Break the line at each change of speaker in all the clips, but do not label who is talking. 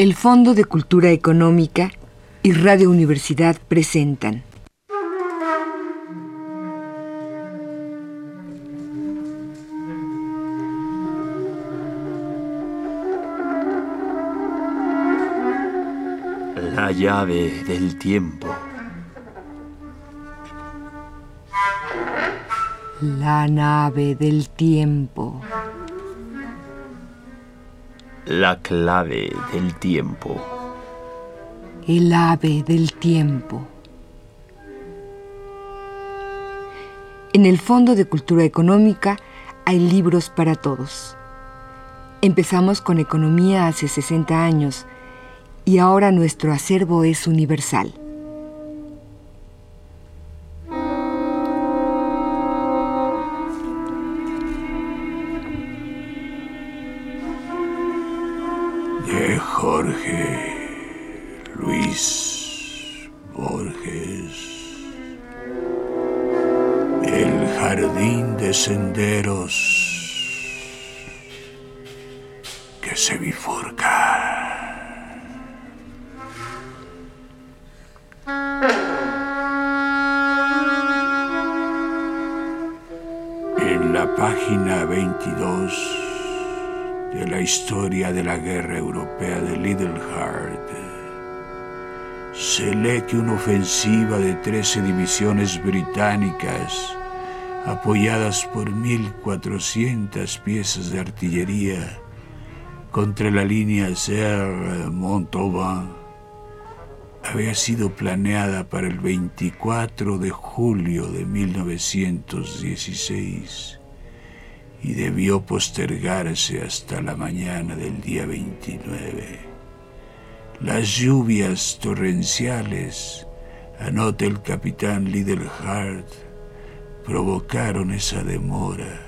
El Fondo de Cultura Económica y Radio Universidad presentan
La llave del tiempo.
La nave del tiempo.
La clave del tiempo.
El ave del tiempo. En el Fondo de Cultura Económica hay libros para todos. Empezamos con economía hace 60 años y ahora nuestro acervo es universal.
Senderos que se bifurca. En la página 22 de la historia de la guerra europea de Little Heart, se lee que una ofensiva de 13 divisiones británicas, apoyadas por 1.400 piezas de artillería contra la línea Serre Montauban, había sido planeada para el 24 de julio de 1916 y debió postergarse hasta la mañana del día 29. Las lluvias torrenciales, anota el capitán Liddellhart, provocaron esa demora,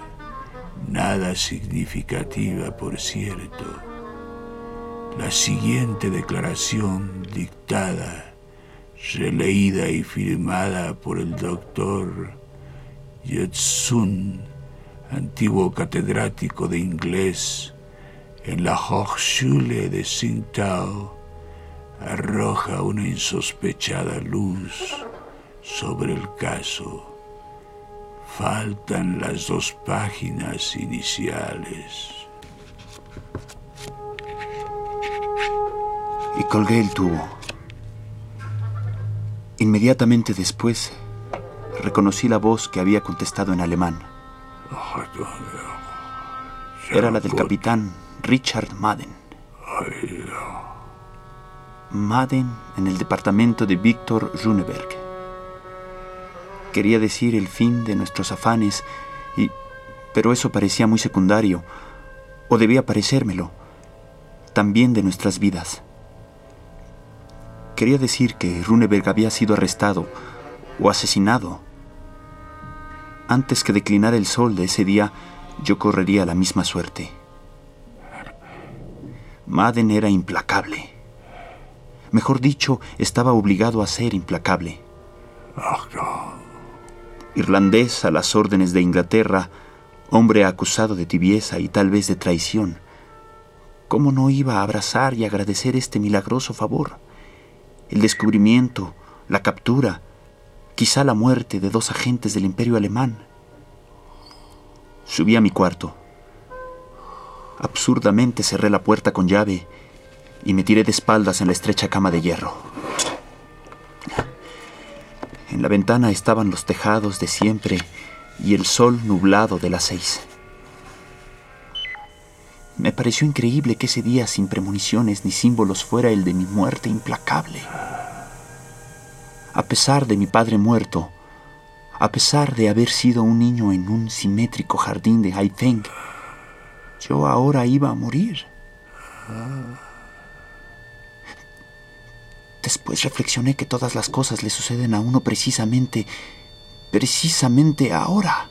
nada significativa, por cierto. La siguiente declaración dictada, releída y firmada por el doctor Yetsun, antiguo catedrático de inglés en la Hochschule de Tsingtao, arroja una insospechada luz sobre el caso. Faltan las dos páginas iniciales.
Y colgué el tubo. Inmediatamente después, reconocí la voz que había contestado en alemán. Era la del capitán Richard Madden. Madden en el departamento de Víctor Runeberg. Quería decir el fin de nuestros afanes, y, pero eso parecía muy secundario, o debía parecérmelo, también de nuestras vidas. Quería decir que Runeberg había sido arrestado o asesinado. Antes que declinara el sol de ese día, yo correría la misma suerte. Madden era implacable. Mejor dicho, estaba obligado a ser implacable. Irlandés a las órdenes de Inglaterra, hombre acusado de tibieza y tal vez de traición. ¿Cómo no iba a abrazar y agradecer este milagroso favor? El descubrimiento, la captura, quizá la muerte de dos agentes del imperio alemán. Subí a mi cuarto. Absurdamente cerré la puerta con llave y me tiré de espaldas en la estrecha cama de hierro. En la ventana estaban los tejados de siempre y el sol nublado de las seis. Me pareció increíble que ese día sin premoniciones ni símbolos fuera el de mi muerte implacable. A pesar de mi padre muerto, a pesar de haber sido un niño en un simétrico jardín de Haifeng, yo ahora iba a morir. Después reflexioné que todas las cosas le suceden a uno precisamente, precisamente ahora.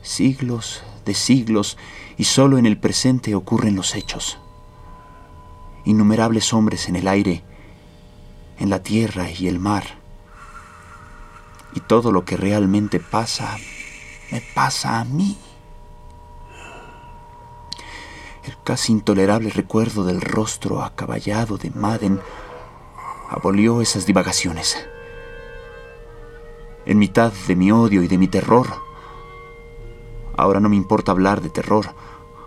Siglos de siglos y solo en el presente ocurren los hechos. Innumerables hombres en el aire, en la tierra y el mar. Y todo lo que realmente pasa, me pasa a mí. El casi intolerable recuerdo del rostro acaballado de Madden abolió esas divagaciones. En mitad de mi odio y de mi terror, ahora no me importa hablar de terror,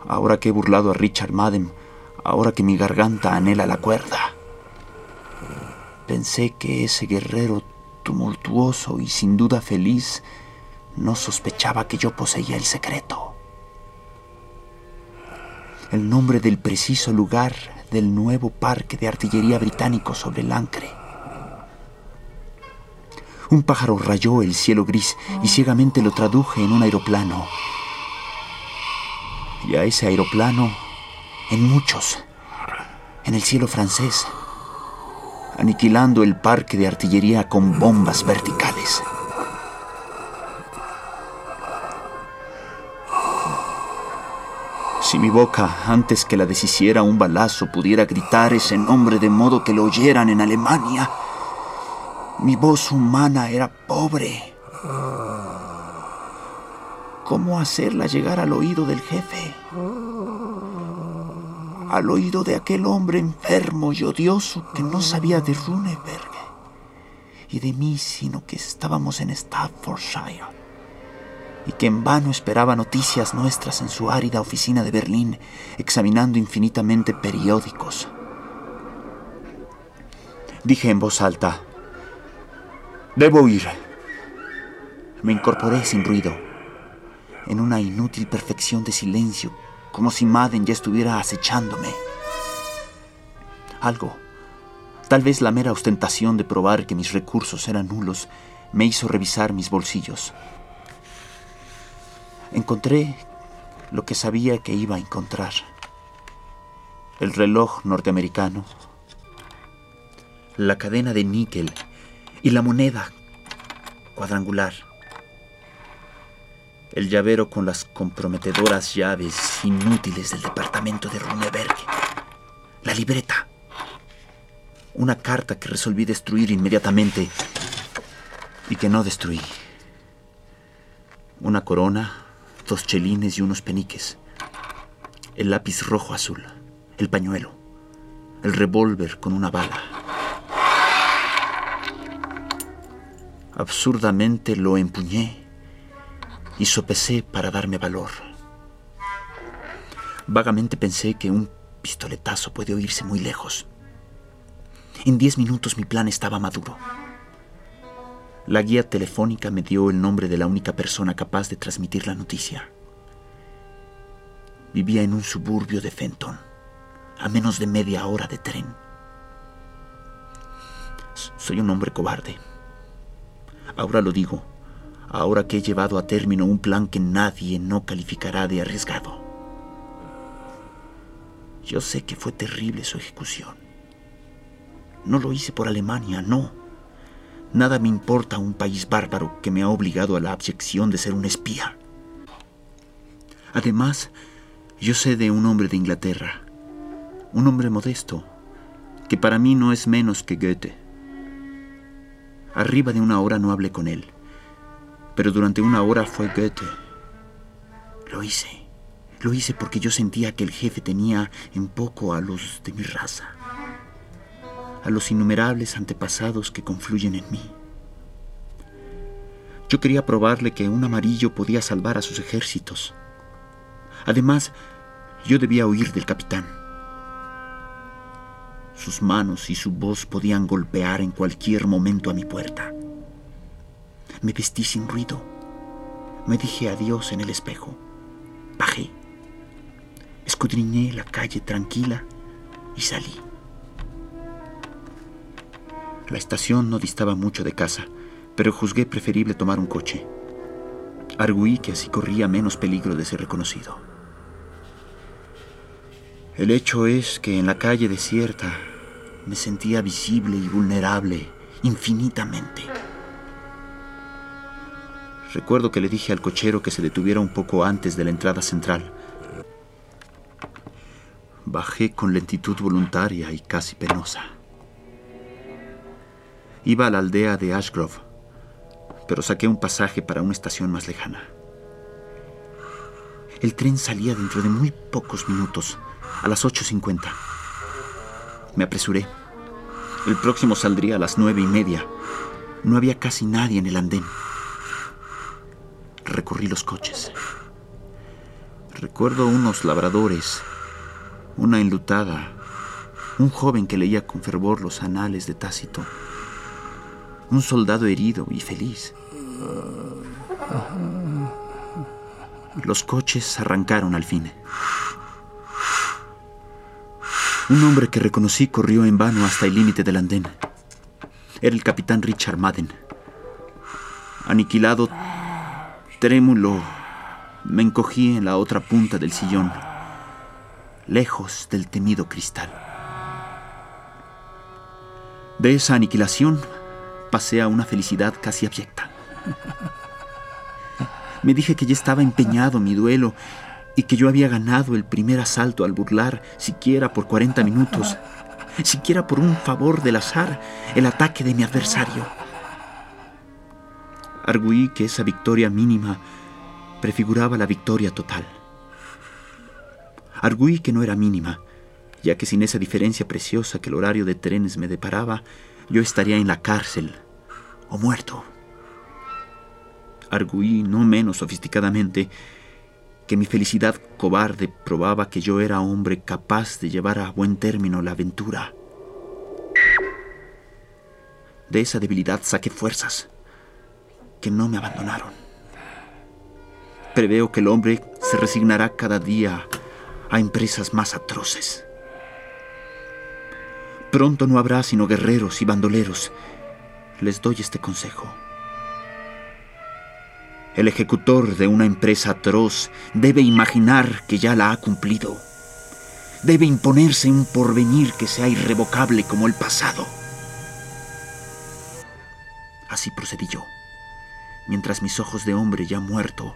ahora que he burlado a Richard Madden, ahora que mi garganta anhela la cuerda. Pensé que ese guerrero tumultuoso y sin duda feliz no sospechaba que yo poseía el secreto. El nombre del preciso lugar del nuevo parque de artillería británico sobre el Ancre. Un pájaro rayó el cielo gris y ciegamente lo traduje en un aeroplano. Y a ese aeroplano, en muchos, en el cielo francés, aniquilando el parque de artillería con bombas verticales. Si mi boca, antes que la deshiciera un balazo, pudiera gritar ese nombre de modo que lo oyeran en Alemania, mi voz humana era pobre. ¿Cómo hacerla llegar al oído del jefe? Al oído de aquel hombre enfermo y odioso que no sabía de Runeberg y de mí, sino que estábamos en Staffordshire y que en vano esperaba noticias nuestras en su árida oficina de Berlín, examinando infinitamente periódicos. Dije en voz alta, Debo ir. Me incorporé sin ruido, en una inútil perfección de silencio, como si Madden ya estuviera acechándome. Algo, tal vez la mera ostentación de probar que mis recursos eran nulos, me hizo revisar mis bolsillos. Encontré lo que sabía que iba a encontrar. El reloj norteamericano, la cadena de níquel y la moneda cuadrangular. El llavero con las comprometedoras llaves inútiles del departamento de Runeberg. La libreta. Una carta que resolví destruir inmediatamente y que no destruí. Una corona, dos chelines y unos peniques. El lápiz rojo azul. El pañuelo. El revólver con una bala. Absurdamente lo empuñé y sopesé para darme valor. Vagamente pensé que un pistoletazo puede oírse muy lejos. En diez minutos mi plan estaba maduro. La guía telefónica me dio el nombre de la única persona capaz de transmitir la noticia. Vivía en un suburbio de Fenton, a menos de media hora de tren. Soy un hombre cobarde. Ahora lo digo, ahora que he llevado a término un plan que nadie no calificará de arriesgado. Yo sé que fue terrible su ejecución. No lo hice por Alemania, no. Nada me importa un país bárbaro que me ha obligado a la abyección de ser un espía. Además, yo sé de un hombre de Inglaterra, un hombre modesto, que para mí no es menos que Goethe. Arriba de una hora no hablé con él, pero durante una hora fue Goethe. Lo hice. Lo hice porque yo sentía que el jefe tenía en poco a los de mi raza, a los innumerables antepasados que confluyen en mí. Yo quería probarle que un amarillo podía salvar a sus ejércitos. Además, yo debía huir del capitán. Sus manos y su voz podían golpear en cualquier momento a mi puerta. Me vestí sin ruido. Me dije adiós en el espejo. Bajé. Escudriñé la calle tranquila y salí. La estación no distaba mucho de casa, pero juzgué preferible tomar un coche. Arguí que así corría menos peligro de ser reconocido. El hecho es que en la calle desierta me sentía visible y vulnerable infinitamente. Recuerdo que le dije al cochero que se detuviera un poco antes de la entrada central. Bajé con lentitud voluntaria y casi penosa. Iba a la aldea de Ashgrove, pero saqué un pasaje para una estación más lejana. El tren salía dentro de muy pocos minutos a las 8.50. Me apresuré. El próximo saldría a las nueve y media. No había casi nadie en el andén. Recorrí los coches. Recuerdo unos labradores, una enlutada, un joven que leía con fervor los anales de Tácito, un soldado herido y feliz. Los coches arrancaron al fin. Un hombre que reconocí corrió en vano hasta el límite del andén. Era el capitán Richard Madden. Aniquilado, trémulo, me encogí en la otra punta del sillón, lejos del temido cristal. De esa aniquilación pasé a una felicidad casi abyecta. Me dije que ya estaba empeñado mi duelo y que yo había ganado el primer asalto al burlar, siquiera por 40 minutos, siquiera por un favor del azar, el ataque de mi adversario. Arguí que esa victoria mínima prefiguraba la victoria total. Arguí que no era mínima, ya que sin esa diferencia preciosa que el horario de trenes me deparaba, yo estaría en la cárcel o muerto. Arguí no menos sofisticadamente que mi felicidad cobarde probaba que yo era hombre capaz de llevar a buen término la aventura. De esa debilidad saqué fuerzas que no me abandonaron. Preveo que el hombre se resignará cada día a empresas más atroces. Pronto no habrá sino guerreros y bandoleros. Les doy este consejo. El ejecutor de una empresa atroz debe imaginar que ya la ha cumplido. Debe imponerse un porvenir que sea irrevocable como el pasado. Así procedí yo, mientras mis ojos de hombre ya muerto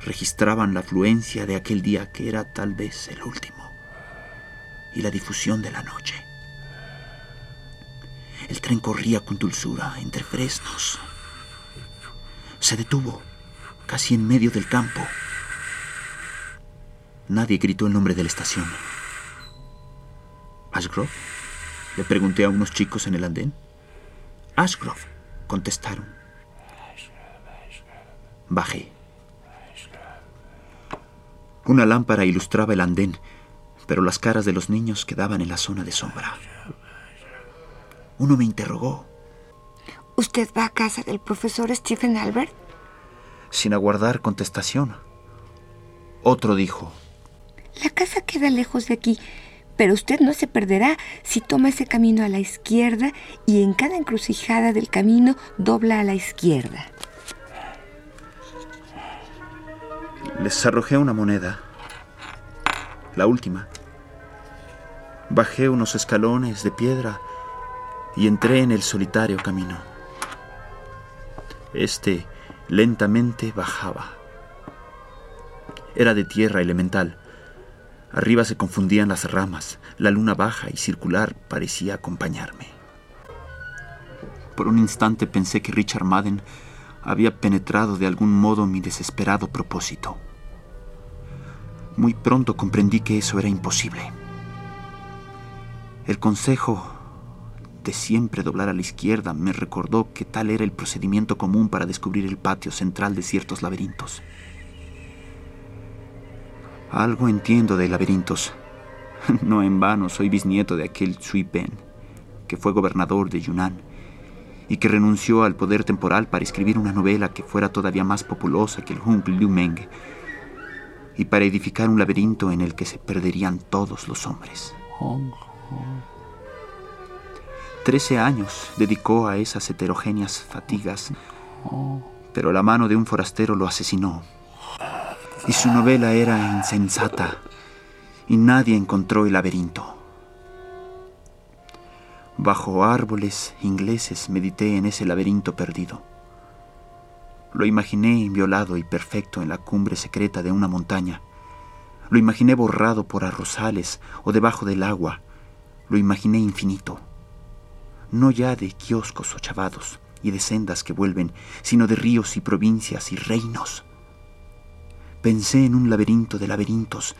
registraban la afluencia de aquel día que era tal vez el último y la difusión de la noche. El tren corría con dulzura entre fresnos. Se detuvo, casi en medio del campo. Nadie gritó el nombre de la estación. ¿Ashgrove? Le pregunté a unos chicos en el andén. Ashgrove, contestaron. Bajé. Una lámpara ilustraba el andén, pero las caras de los niños quedaban en la zona de sombra. Uno me interrogó.
¿Usted va a casa del profesor Stephen Albert?
Sin aguardar contestación. Otro dijo.
La casa queda lejos de aquí, pero usted no se perderá si toma ese camino a la izquierda y en cada encrucijada del camino dobla a la izquierda.
Les arrojé una moneda. La última. Bajé unos escalones de piedra y entré en el solitario camino. Este lentamente bajaba. Era de tierra elemental. Arriba se confundían las ramas. La luna baja y circular parecía acompañarme. Por un instante pensé que Richard Madden había penetrado de algún modo mi desesperado propósito. Muy pronto comprendí que eso era imposible. El consejo de siempre doblar a la izquierda me recordó que tal era el procedimiento común para descubrir el patio central de ciertos laberintos. Algo entiendo de laberintos. No en vano soy bisnieto de aquel Sui Pen, que fue gobernador de Yunnan y que renunció al poder temporal para escribir una novela que fuera todavía más populosa que el Hung Liu Meng y para edificar un laberinto en el que se perderían todos los hombres. Trece años dedicó a esas heterogéneas fatigas, pero la mano de un forastero lo asesinó. Y su novela era insensata, y nadie encontró el laberinto. Bajo árboles ingleses medité en ese laberinto perdido. Lo imaginé inviolado y perfecto en la cumbre secreta de una montaña. Lo imaginé borrado por arrozales o debajo del agua. Lo imaginé infinito. No ya de kioscos o chavados y de sendas que vuelven, sino de ríos y provincias y reinos. Pensé en un laberinto de laberintos,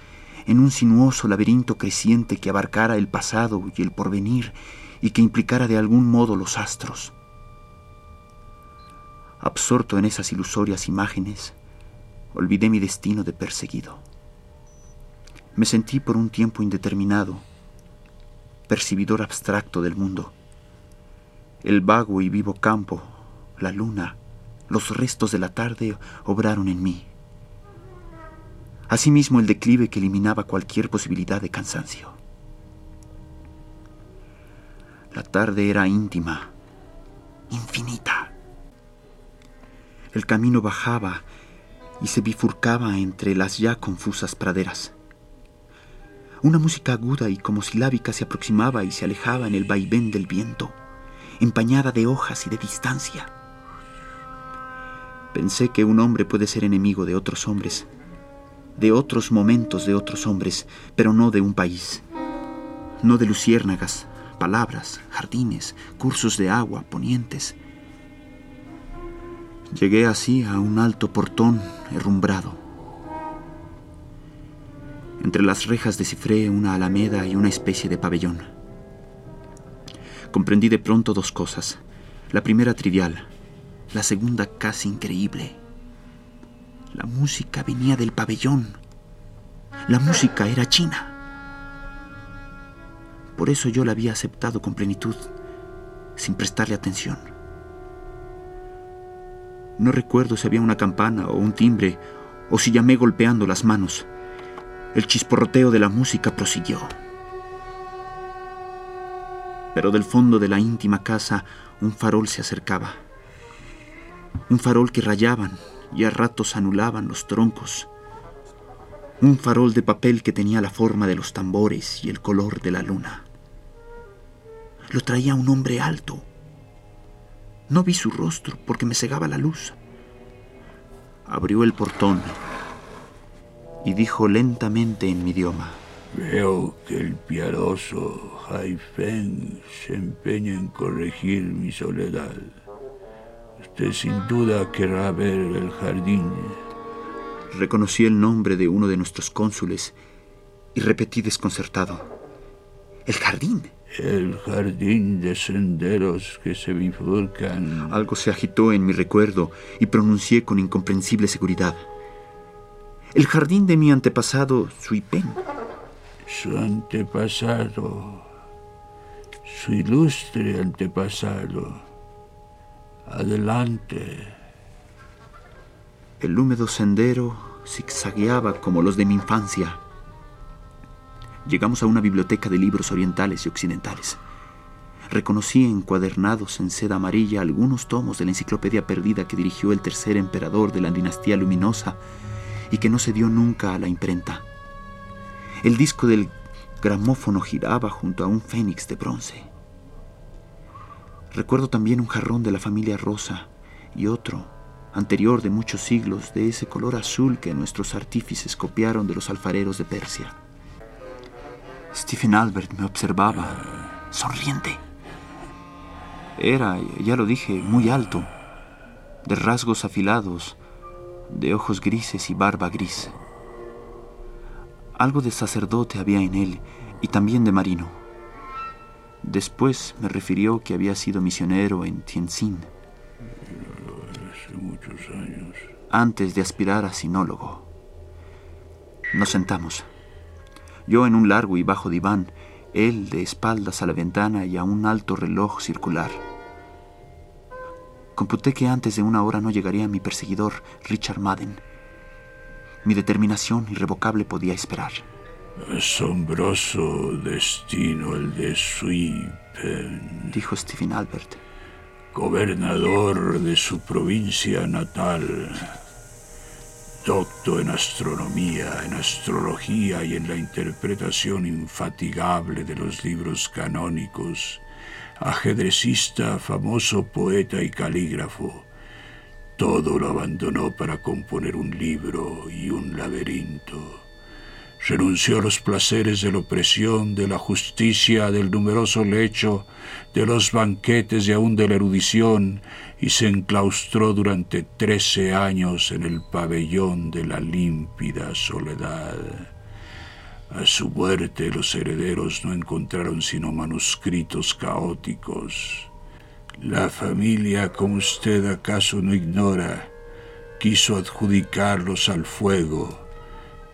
en un sinuoso laberinto creciente que abarcara el pasado y el porvenir y que implicara de algún modo los astros. Absorto en esas ilusorias imágenes, olvidé mi destino de perseguido. Me sentí por un tiempo indeterminado, percibidor abstracto del mundo. El vago y vivo campo, la luna, los restos de la tarde obraron en mí. Asimismo el declive que eliminaba cualquier posibilidad de cansancio. La tarde era íntima, infinita. El camino bajaba y se bifurcaba entre las ya confusas praderas. Una música aguda y como silábica se aproximaba y se alejaba en el vaivén del viento, empañada de hojas y de distancia. Pensé que un hombre puede ser enemigo de otros hombres, de otros momentos de otros hombres, pero no de un país, no de luciérnagas, palabras, jardines, cursos de agua, ponientes. Llegué así a un alto portón herrumbrado. Entre las rejas descifré una alameda y una especie de pabellón. Comprendí de pronto dos cosas. La primera trivial, la segunda casi increíble. La música venía del pabellón. La música era china. Por eso yo la había aceptado con plenitud, sin prestarle atención. No recuerdo si había una campana o un timbre, o si llamé golpeando las manos. El chisporroteo de la música prosiguió. Pero del fondo de la íntima casa un farol se acercaba. Un farol que rayaban y a ratos anulaban los troncos. Un farol de papel que tenía la forma de los tambores y el color de la luna. Lo traía un hombre alto. No vi su rostro porque me cegaba la luz. Abrió el portón y dijo lentamente en mi idioma.
Veo que el piadoso Haifeng se empeña en corregir mi soledad. Usted sin duda querrá ver el jardín.
Reconocí el nombre de uno de nuestros cónsules y repetí desconcertado. ¿El jardín?
El jardín de senderos que se bifurcan.
Algo se agitó en mi recuerdo y pronuncié con incomprensible seguridad. El jardín de mi antepasado, Suipen.
Su antepasado. Su ilustre antepasado. Adelante.
El húmedo sendero zigzagueaba como los de mi infancia. Llegamos a una biblioteca de libros orientales y occidentales. Reconocí encuadernados en seda amarilla algunos tomos de la enciclopedia perdida que dirigió el tercer emperador de la dinastía luminosa y que no se dio nunca a la imprenta. El disco del gramófono giraba junto a un fénix de bronce. Recuerdo también un jarrón de la familia Rosa y otro, anterior de muchos siglos, de ese color azul que nuestros artífices copiaron de los alfareros de Persia. Stephen Albert me observaba, sonriente. Era, ya lo dije, muy alto, de rasgos afilados, de ojos grises y barba gris. Algo de sacerdote había en él y también de marino. Después me refirió que había sido misionero en Tianjin.
Hace muchos años.
Antes de aspirar a sinólogo. Nos sentamos yo en un largo y bajo diván, él de espaldas a la ventana y a un alto reloj circular. Computé que antes de una hora no llegaría mi perseguidor, Richard Madden. Mi determinación irrevocable podía esperar.
Asombroso destino el de Swipen,
dijo Stephen Albert.
Gobernador de su provincia natal docto en astronomía, en astrología y en la interpretación infatigable de los libros canónicos, ajedrecista, famoso poeta y calígrafo, todo lo abandonó para componer un libro y un laberinto renunció a los placeres de la opresión, de la justicia, del numeroso lecho, de los banquetes y aún de la erudición, y se enclaustró durante trece años en el pabellón de la límpida soledad. A su muerte los herederos no encontraron sino manuscritos caóticos. La familia, como usted acaso no ignora, quiso adjudicarlos al fuego,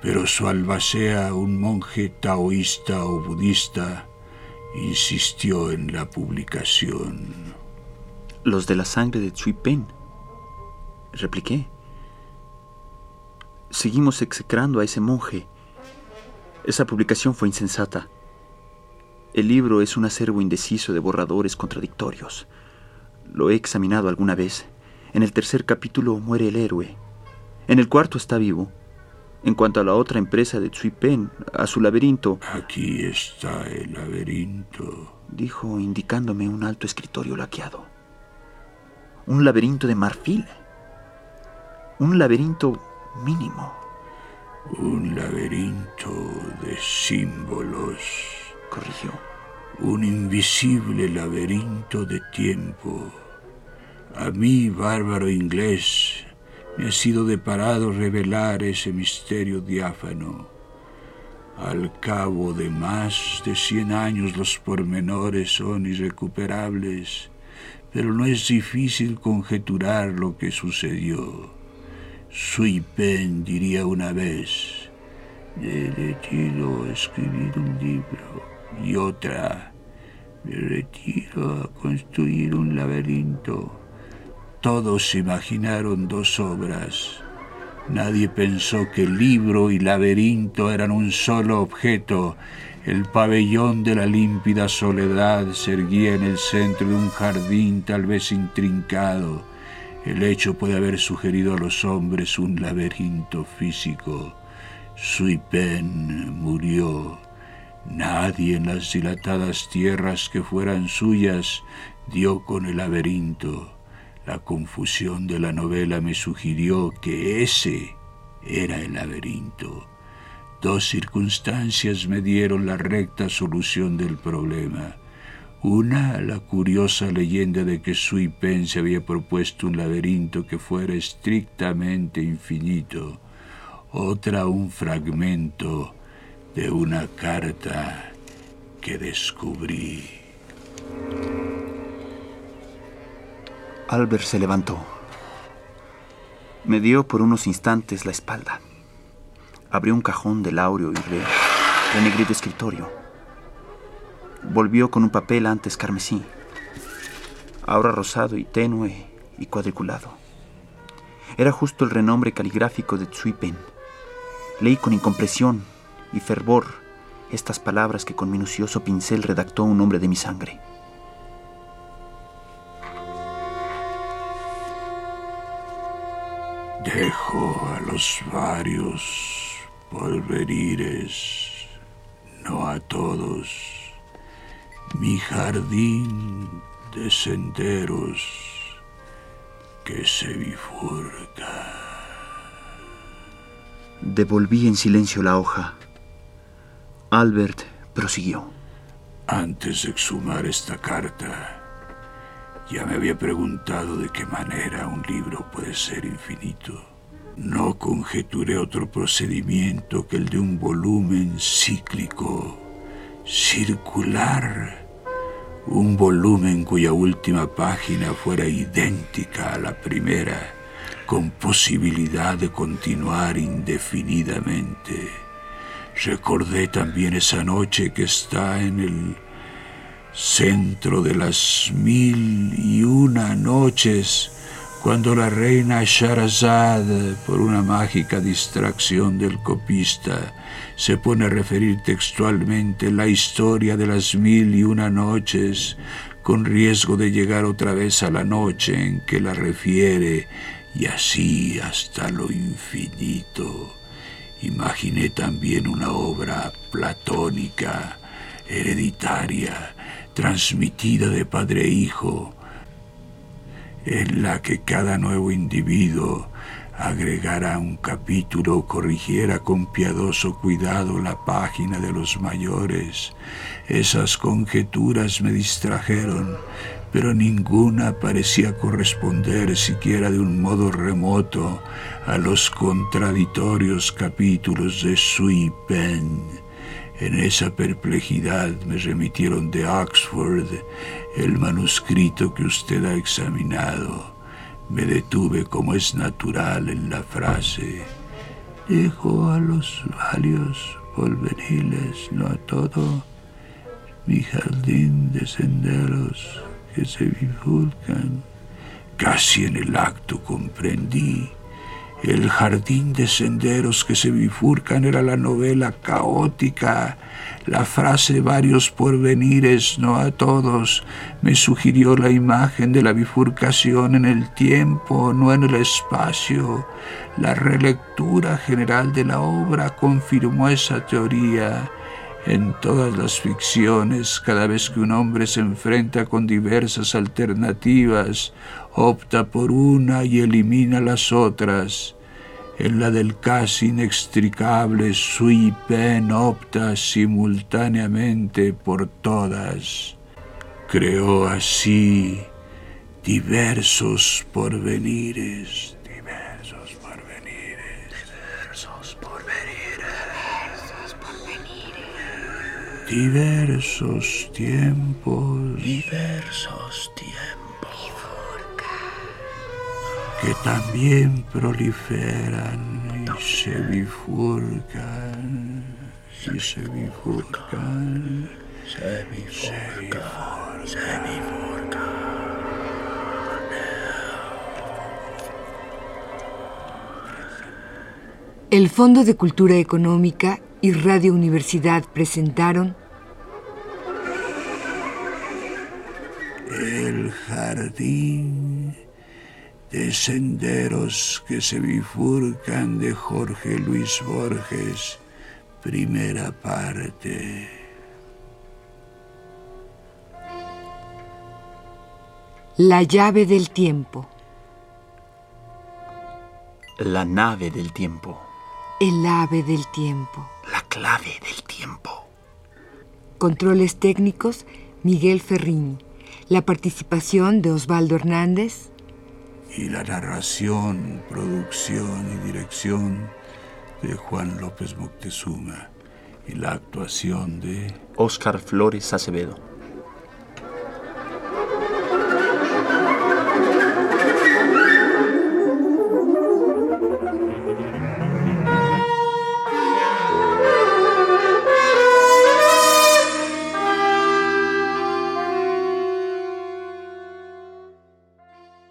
pero su albacea, un monje taoísta o budista, insistió en la publicación.
Los de la sangre de Chui Pen, repliqué. Seguimos execrando a ese monje. Esa publicación fue insensata. El libro es un acervo indeciso de borradores contradictorios. Lo he examinado alguna vez. En el tercer capítulo muere el héroe. En el cuarto está vivo. En cuanto a la otra empresa de Tsui Pen, a su laberinto.
Aquí está el laberinto,
dijo, indicándome un alto escritorio laqueado. Un laberinto de marfil. Un laberinto mínimo.
Un laberinto de símbolos,
corrigió.
Un invisible laberinto de tiempo. A mí, bárbaro inglés, me ha sido deparado revelar ese misterio diáfano. Al cabo de más de cien años los pormenores son irrecuperables, pero no es difícil conjeturar lo que sucedió. Sui Pen diría una vez, a escribir un libro y otra, me retiro a construir un laberinto. Todos imaginaron dos obras. Nadie pensó que libro y laberinto eran un solo objeto. El pabellón de la límpida soledad se erguía en el centro de un jardín tal vez intrincado. El hecho puede haber sugerido a los hombres un laberinto físico. Sui Pen murió. Nadie en las dilatadas tierras que fueran suyas dio con el laberinto. La confusión de la novela me sugirió que ese era el laberinto. Dos circunstancias me dieron la recta solución del problema. Una, la curiosa leyenda de que Sui Pen se había propuesto un laberinto que fuera estrictamente infinito. Otra, un fragmento de una carta que descubrí.
Albert se levantó. Me dio por unos instantes la espalda. Abrió un cajón de laureo y re, escritorio. Volvió con un papel antes carmesí, ahora rosado y tenue y cuadriculado. Era justo el renombre caligráfico de Tsui Pen. Leí con incompresión y fervor estas palabras que con minucioso pincel redactó un hombre de mi sangre.
Dejo a los varios porvenires, no a todos, mi jardín de senderos que se bifurca.
Devolví en silencio la hoja. Albert prosiguió.
Antes de exhumar esta carta, ya me había preguntado de qué manera un libro puede ser infinito. No conjeturé otro procedimiento que el de un volumen cíclico, circular, un volumen cuya última página fuera idéntica a la primera, con posibilidad de continuar indefinidamente. Recordé también esa noche que está en el centro de las mil y una noches, cuando la reina Sharazad, por una mágica distracción del copista, se pone a referir textualmente la historia de las mil y una noches, con riesgo de llegar otra vez a la noche en que la refiere, y así hasta lo infinito. Imaginé también una obra platónica, hereditaria, transmitida de padre a hijo, en la que cada nuevo individuo agregara un capítulo o corrigiera con piadoso cuidado la página de los mayores. Esas conjeturas me distrajeron, pero ninguna parecía corresponder siquiera de un modo remoto a los contradictorios capítulos de Sui Pen En esa perplejidad me remitieron de Oxford el manuscrito que usted ha examinado. Me detuve como es natural en la frase. Dejo a los varios porveniles, no a todo, mi jardín de senderos que se bifurcan. Casi en el acto comprendí el jardín de senderos que se bifurcan era la novela caótica. La frase varios porvenires, no a todos, me sugirió la imagen de la bifurcación en el tiempo, no en el espacio. La relectura general de la obra confirmó esa teoría. En todas las ficciones, cada vez que un hombre se enfrenta con diversas alternativas, opta por una y elimina las otras. En la del casi inextricable sui pen opta simultáneamente por todas. Creó así diversos porvenires, diversos tiempos, diversos tiempos. Que también proliferan y se bifurcan. Y se bifurcan, se bifurcan, se bifurcan.
El Fondo de Cultura Económica y Radio Universidad presentaron
Jardín de senderos que se bifurcan de Jorge Luis Borges, primera parte.
La llave del tiempo.
La nave del tiempo.
El ave del tiempo.
La clave del tiempo.
Controles técnicos, Miguel Ferrini. La participación de Osvaldo Hernández,
y la narración, producción y dirección de Juan López Moctezuma y la actuación de
Oscar Flores Acevedo.